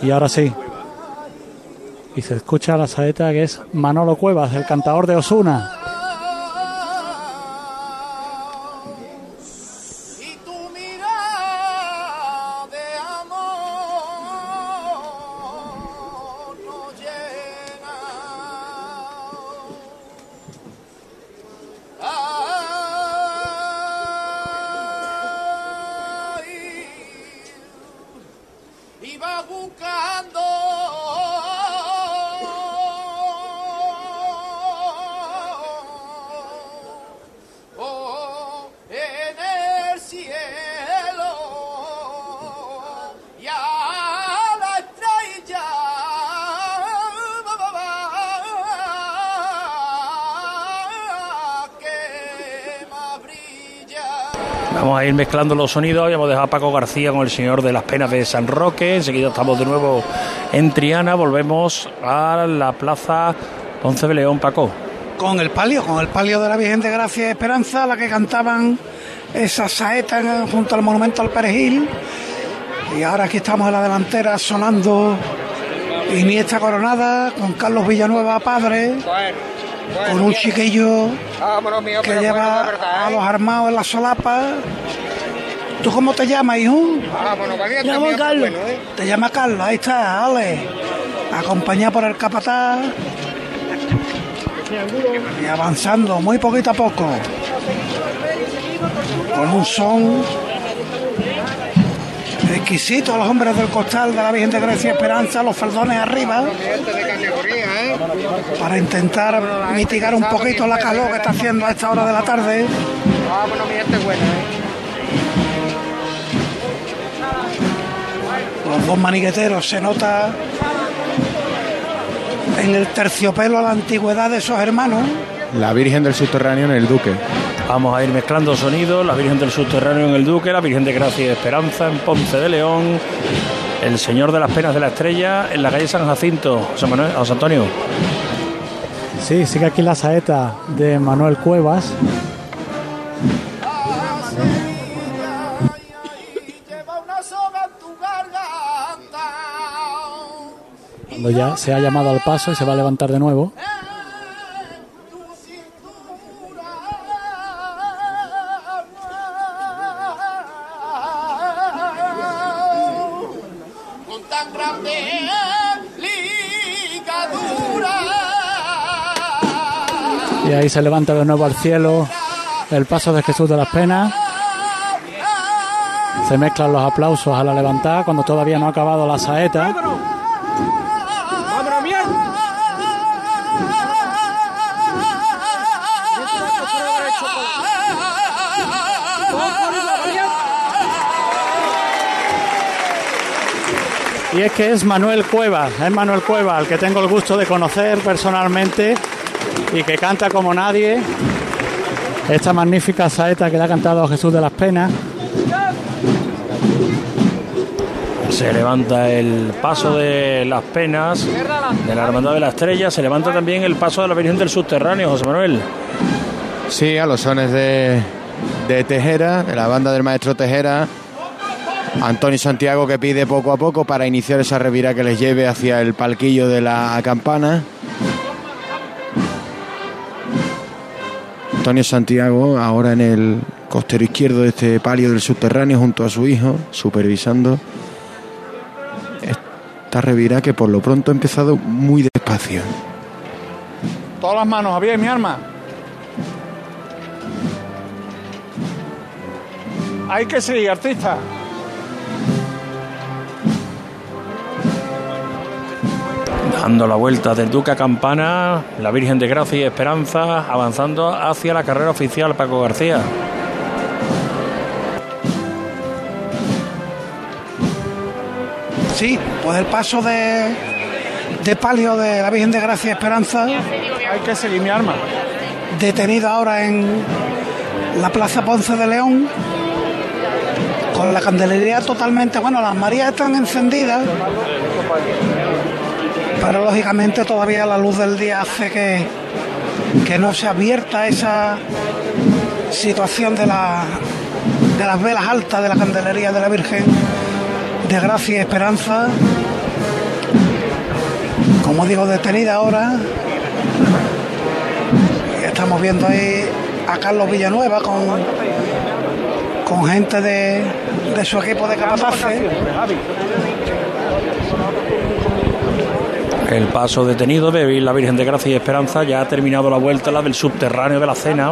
S12: Y ahora sí. Y se escucha la saeta que es Manolo Cuevas, el cantador de Osuna.
S4: Ir mezclando los sonidos. Habíamos dejado a Paco García con el Señor de las Penas de San Roque. Enseguida estamos de nuevo en Triana. Volvemos a la Plaza Ponce de León, Paco.
S1: Con el palio, con el palio de la Virgen de Gracia y Esperanza, la que cantaban esa saeta junto al monumento al Perejil. Y ahora aquí estamos en la delantera sonando Iniesta Coronada con Carlos Villanueva, padre con un chiquillo que lleva a los armados en la solapa. ¿Tú cómo te llamas, hijo?
S2: Me llamo Carlos.
S1: Te llama Carlos, ahí está, Ale. Acompañado por el capataz. Y avanzando muy poquito a poco. Con un son exquisito los hombres del costal de la Virgen de Grecia Esperanza, los faldones arriba, para intentar mitigar un poquito la calor que está haciendo a esta hora de la tarde. Los dos maniqueteros se nota en el terciopelo a la antigüedad de esos hermanos.
S7: La Virgen del Subterráneo en el Duque.
S4: Vamos a ir mezclando sonidos, la Virgen del Subterráneo en el Duque, la Virgen de Gracia y Esperanza en Ponce de León, el Señor de las Penas de la Estrella en la calle San Jacinto, José, Antonio.
S12: Sí, sigue aquí la saeta de Manuel Cuevas. Cuando ya se ha llamado al paso y se va a levantar de nuevo. Y ahí se levanta de nuevo al cielo el paso de Jesús de las Penas. Se mezclan los aplausos a la levantada cuando todavía no ha acabado la saeta. Y es que es Manuel Cueva, es Manuel Cueva, al que tengo el gusto de conocer personalmente y que canta como nadie esta magnífica saeta que le ha cantado Jesús de las Penas.
S4: Se levanta el paso de las penas de la Hermandad de la Estrella, se levanta también el paso de la Virgen del Subterráneo, José Manuel.
S7: Sí, a los sones de, de Tejera, de la banda del maestro Tejera. Antonio Santiago que pide poco a poco para iniciar esa revira que les lleve hacia el palquillo de la campana. Antonio Santiago ahora en el costero izquierdo de este palio del subterráneo junto a su hijo, supervisando esta revirá que por lo pronto ha empezado muy despacio.
S15: Todas las manos, Javier, mi arma. Hay que seguir, artista.
S4: Dando la vuelta del Duque a Campana, la Virgen de Gracia y Esperanza avanzando hacia la carrera oficial Paco García.
S1: Sí, pues el paso de, de palio de la Virgen de Gracia y Esperanza.
S15: Hay que seguir mi arma.
S1: Detenido ahora en la Plaza Ponce de León. Con la candelería totalmente, bueno, las Marías están encendidas. Pero lógicamente todavía la luz del día hace que, que no se abierta esa situación de, la, de las velas altas de la candelería de la Virgen de Gracia y Esperanza. Como digo, detenida ahora. Estamos viendo ahí a Carlos Villanueva con, con gente de, de su equipo de capataces.
S4: El paso detenido de la Virgen de Gracia y Esperanza ya ha terminado la vuelta, la del subterráneo de la cena,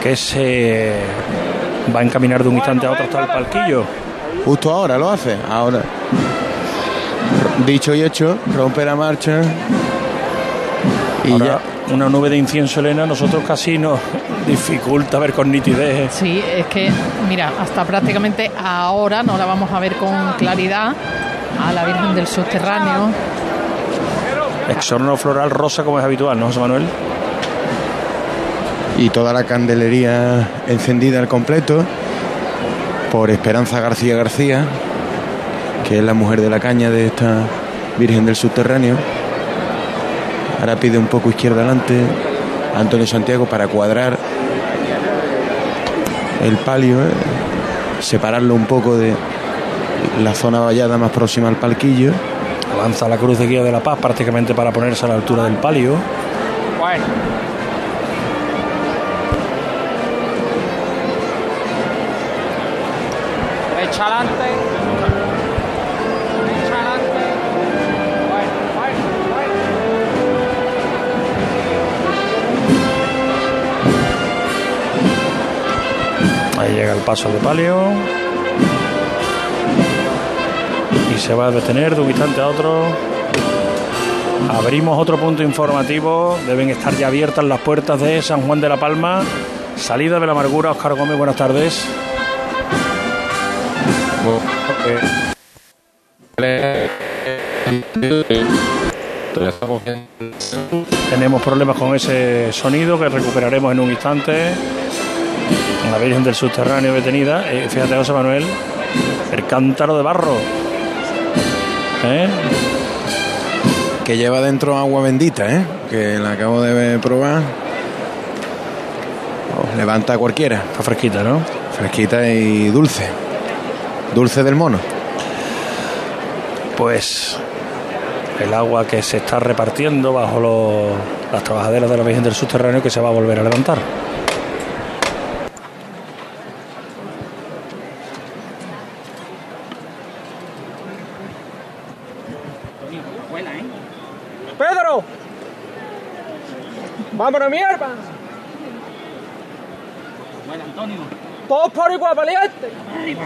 S4: que se va a encaminar de un instante a otro hasta el palquillo.
S7: Justo ahora lo hace, ahora. Dicho y hecho, rompe la marcha.
S4: Y ya una nube de incienso, Elena, nosotros casi nos dificulta ver con nitidez.
S3: Sí, es que, mira, hasta prácticamente ahora no la vamos a ver con claridad a la Virgen del Subterráneo.
S4: Exorno floral rosa como es habitual, ¿no, José Manuel?
S7: Y toda la candelería encendida al completo por Esperanza García García, que es la mujer de la caña de esta Virgen del Subterráneo. Ahora pide un poco izquierda adelante Antonio Santiago para cuadrar el palio, eh, separarlo un poco de la zona vallada más próxima al palquillo.
S4: Avanza la cruz de guía de la paz prácticamente para ponerse a la altura del palio.
S15: Bueno. Echa adelante. Echa adelante. Bueno, bueno,
S4: Ahí llega el paso de palio. Se va a detener de un instante a otro. Abrimos otro punto informativo. Deben estar ya abiertas las puertas de San Juan de la Palma. Salida de la amargura. Oscar Gómez, buenas tardes. Tenemos problemas con ese sonido que recuperaremos en un instante. La Virgen del Subterráneo detenida. Eh, fíjate, José Manuel, el cántaro de barro. ¿Eh?
S7: Que lleva dentro agua bendita, ¿eh? que la acabo de probar. Oh, levanta a cualquiera.
S4: Está fresquita, ¿no?
S7: Fresquita y dulce. Dulce del mono.
S4: Pues el agua que se está repartiendo bajo los, las trabajaderas de la Virgen del Subterráneo que se va a volver a levantar.
S15: Pedro. Vámonos, mi arma.
S10: Bueno, Antonio.
S15: Todos por igual, valiente.
S10: Arriba.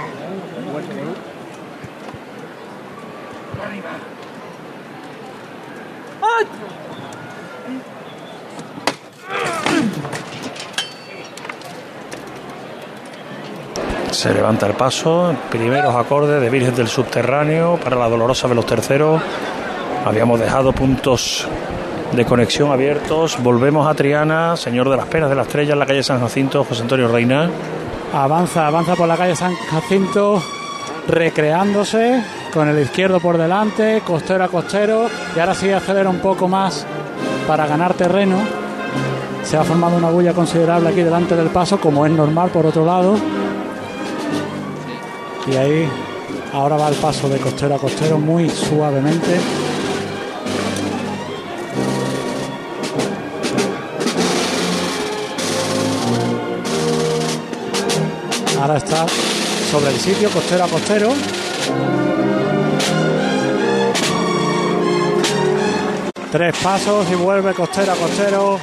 S4: Se levanta el paso, primeros acordes de Virgen del Subterráneo para la Dolorosa de los Terceros. Habíamos dejado puntos de conexión abiertos. Volvemos a Triana, Señor de las Penas de la Estrella, en la calle San Jacinto, José Antonio Reina.
S12: Avanza, avanza por la calle San Jacinto, recreándose con el izquierdo por delante, costero a costero, y ahora sí acelera un poco más para ganar terreno. Se ha formado una bulla considerable aquí delante del paso, como es normal por otro lado. Y ahí ahora va el paso de costero a costero muy suavemente. Está sobre el sitio, costero a costero. Tres pasos y vuelve costero a costero.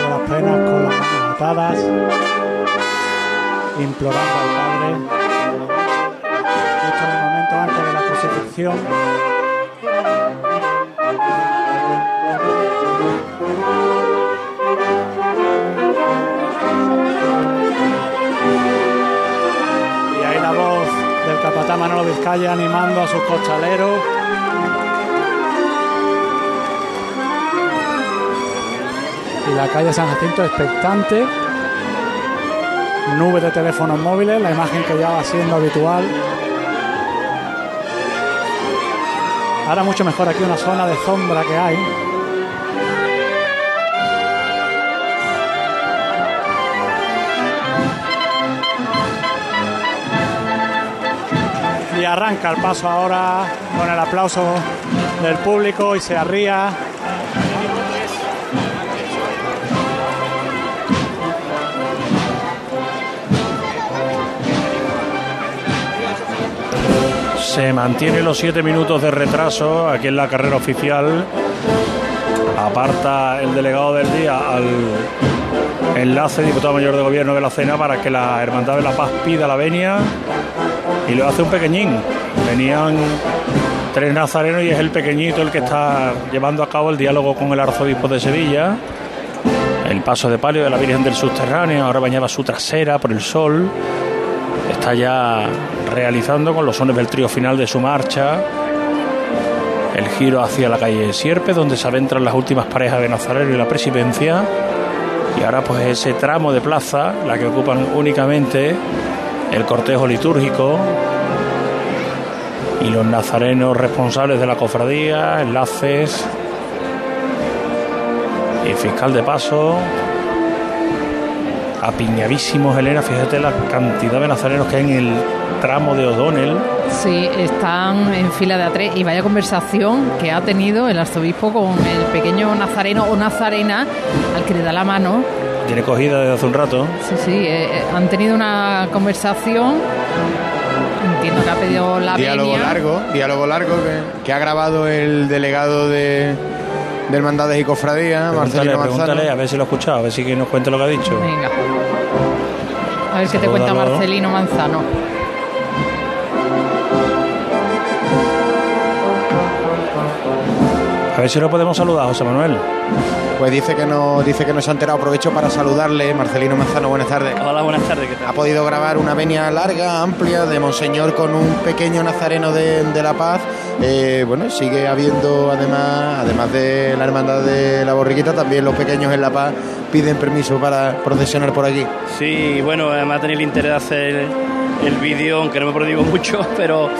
S12: Con las penas con las manos atadas, implorando al Padre, Y ahí la voz del capatán Manolo Vizcaya animando a sus costaleros. y la calle San Jacinto expectante. Nube de teléfonos móviles, la imagen que ya va siendo habitual. Ahora mucho mejor aquí una zona de sombra que hay. Y arranca el paso ahora con el aplauso del público y se arría
S4: Se mantiene los siete minutos de retraso aquí en la carrera oficial. Aparta el delegado del día al enlace diputado mayor de gobierno de la cena para que la Hermandad de la Paz pida la venia y lo hace un pequeñín. Venían tres nazarenos y es el pequeñito el que está llevando a cabo el diálogo con el arzobispo de Sevilla. El paso de palio de la Virgen del Subterráneo, ahora bañaba su trasera por el sol. Está ya realizando con los sones del trío final de su marcha el giro hacia la calle Sierpe, donde se adentran las últimas parejas de Nazareno y la Presidencia. Y ahora pues ese tramo de plaza, la que ocupan únicamente el cortejo litúrgico y los nazarenos responsables de la cofradía, enlaces y fiscal de paso. Apiñadísimos, Elena, fíjate la cantidad de nazarenos que hay en el tramo de O'Donnell.
S3: Sí, están en fila de a tres y vaya conversación que ha tenido el arzobispo con el pequeño nazareno o nazarena al que le da la mano.
S4: Tiene cogida desde hace un rato.
S3: Sí, sí, eh, eh, han tenido una conversación. Entiendo que ha pedido la
S7: diálogo
S3: venia.
S7: largo, diálogo largo que, que ha grabado el delegado de, de Hermandades y Cofradía,
S4: Pregúntale,
S7: Marcelino Manzano.
S4: pregúntale, a ver si lo ha escuchado, a ver si que nos cuente lo que ha dicho.
S3: Venga. A ver qué te cuenta. Marcelino Manzano.
S4: A ver si lo podemos saludar, José Manuel.
S7: Pues dice que no, dice que no se ha enterado. Aprovecho para saludarle, Marcelino Manzano, buenas tardes.
S18: Hola, buenas tardes, ¿qué tal?
S7: Ha podido grabar una venia larga, amplia, de Monseñor con un pequeño nazareno de, de La Paz. Eh, bueno, sigue habiendo, además, además de la hermandad de la borriquita, también los pequeños en La Paz piden permiso para procesionar por aquí.
S18: Sí, bueno, además tenía el interés de hacer el vídeo, aunque no me prodigo mucho, pero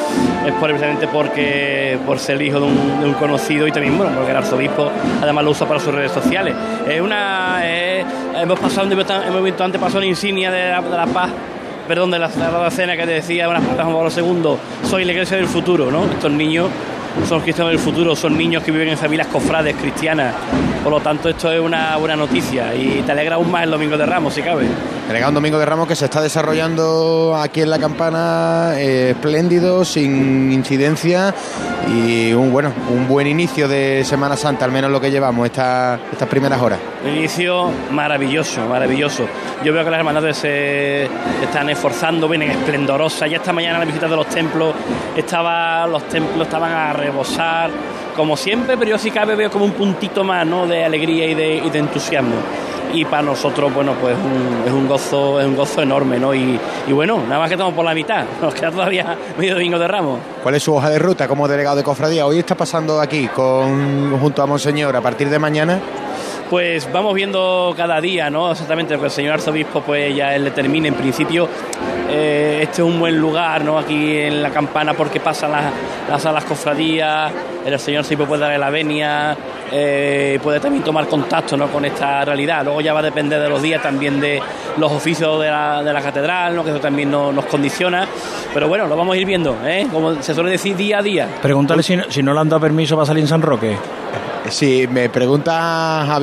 S18: es precisamente porque por ser hijo de un, conocido y también, bueno, porque el arzobispo además lo usa para sus redes sociales. Es una... hemos pasado, hemos visto antes pasó una insignia de la, paz, perdón, de la Cena que te decía unas palabras Juan Pablo II, soy la iglesia del futuro, ¿no? Estos niños son cristianos del futuro, son niños que viven en familias cofrades cristianas, por lo tanto esto es una buena noticia y te alegra aún más el Domingo de Ramos, si cabe.
S7: Delegado un Domingo de Ramos que se está desarrollando aquí en la campana eh, espléndido, sin incidencia y un bueno, un buen inicio de Semana Santa, al menos lo que llevamos esta- estas primeras horas.
S18: Un inicio maravilloso, maravilloso. Yo veo que las hermandades se están esforzando, vienen esplendorosas. Ya esta mañana la visita de los templos estaba, los templos estaban a rebosar, como siempre, pero yo si cabe veo como un puntito más ¿no? de alegría y de, entusiasmo. Y para nosotros, bueno, pues es un gozo, es un gozo enorme, ¿no? Y, y bueno, nada más que estamos por la mitad, nos queda todavía medio domingo de Ramos.
S7: ¿Cuál es su hoja de ruta como delegado de cofradía? Hoy está pasando aquí con junto a Monseñor a partir de mañana.
S18: Pues vamos viendo cada día, ¿no? Exactamente lo que el señor arzobispo pues ya él determine en principio. eh, este es un buen lugar, ¿no? Aquí en la campana porque pasan las, las cofradías, el señor arzobispo puede darle la venia, eh, puede también tomar contacto ¿no? con esta realidad. Luego ya va a depender de los días también de los oficios de la, de la catedral, ¿no? que eso también no- nos condiciona. Pero bueno, lo vamos a ir viendo, ¿eh? como se suele decir día a día.
S4: Pregúntale si no, si no le han dado permiso para salir en San Roque.
S7: Si me pregunta Javier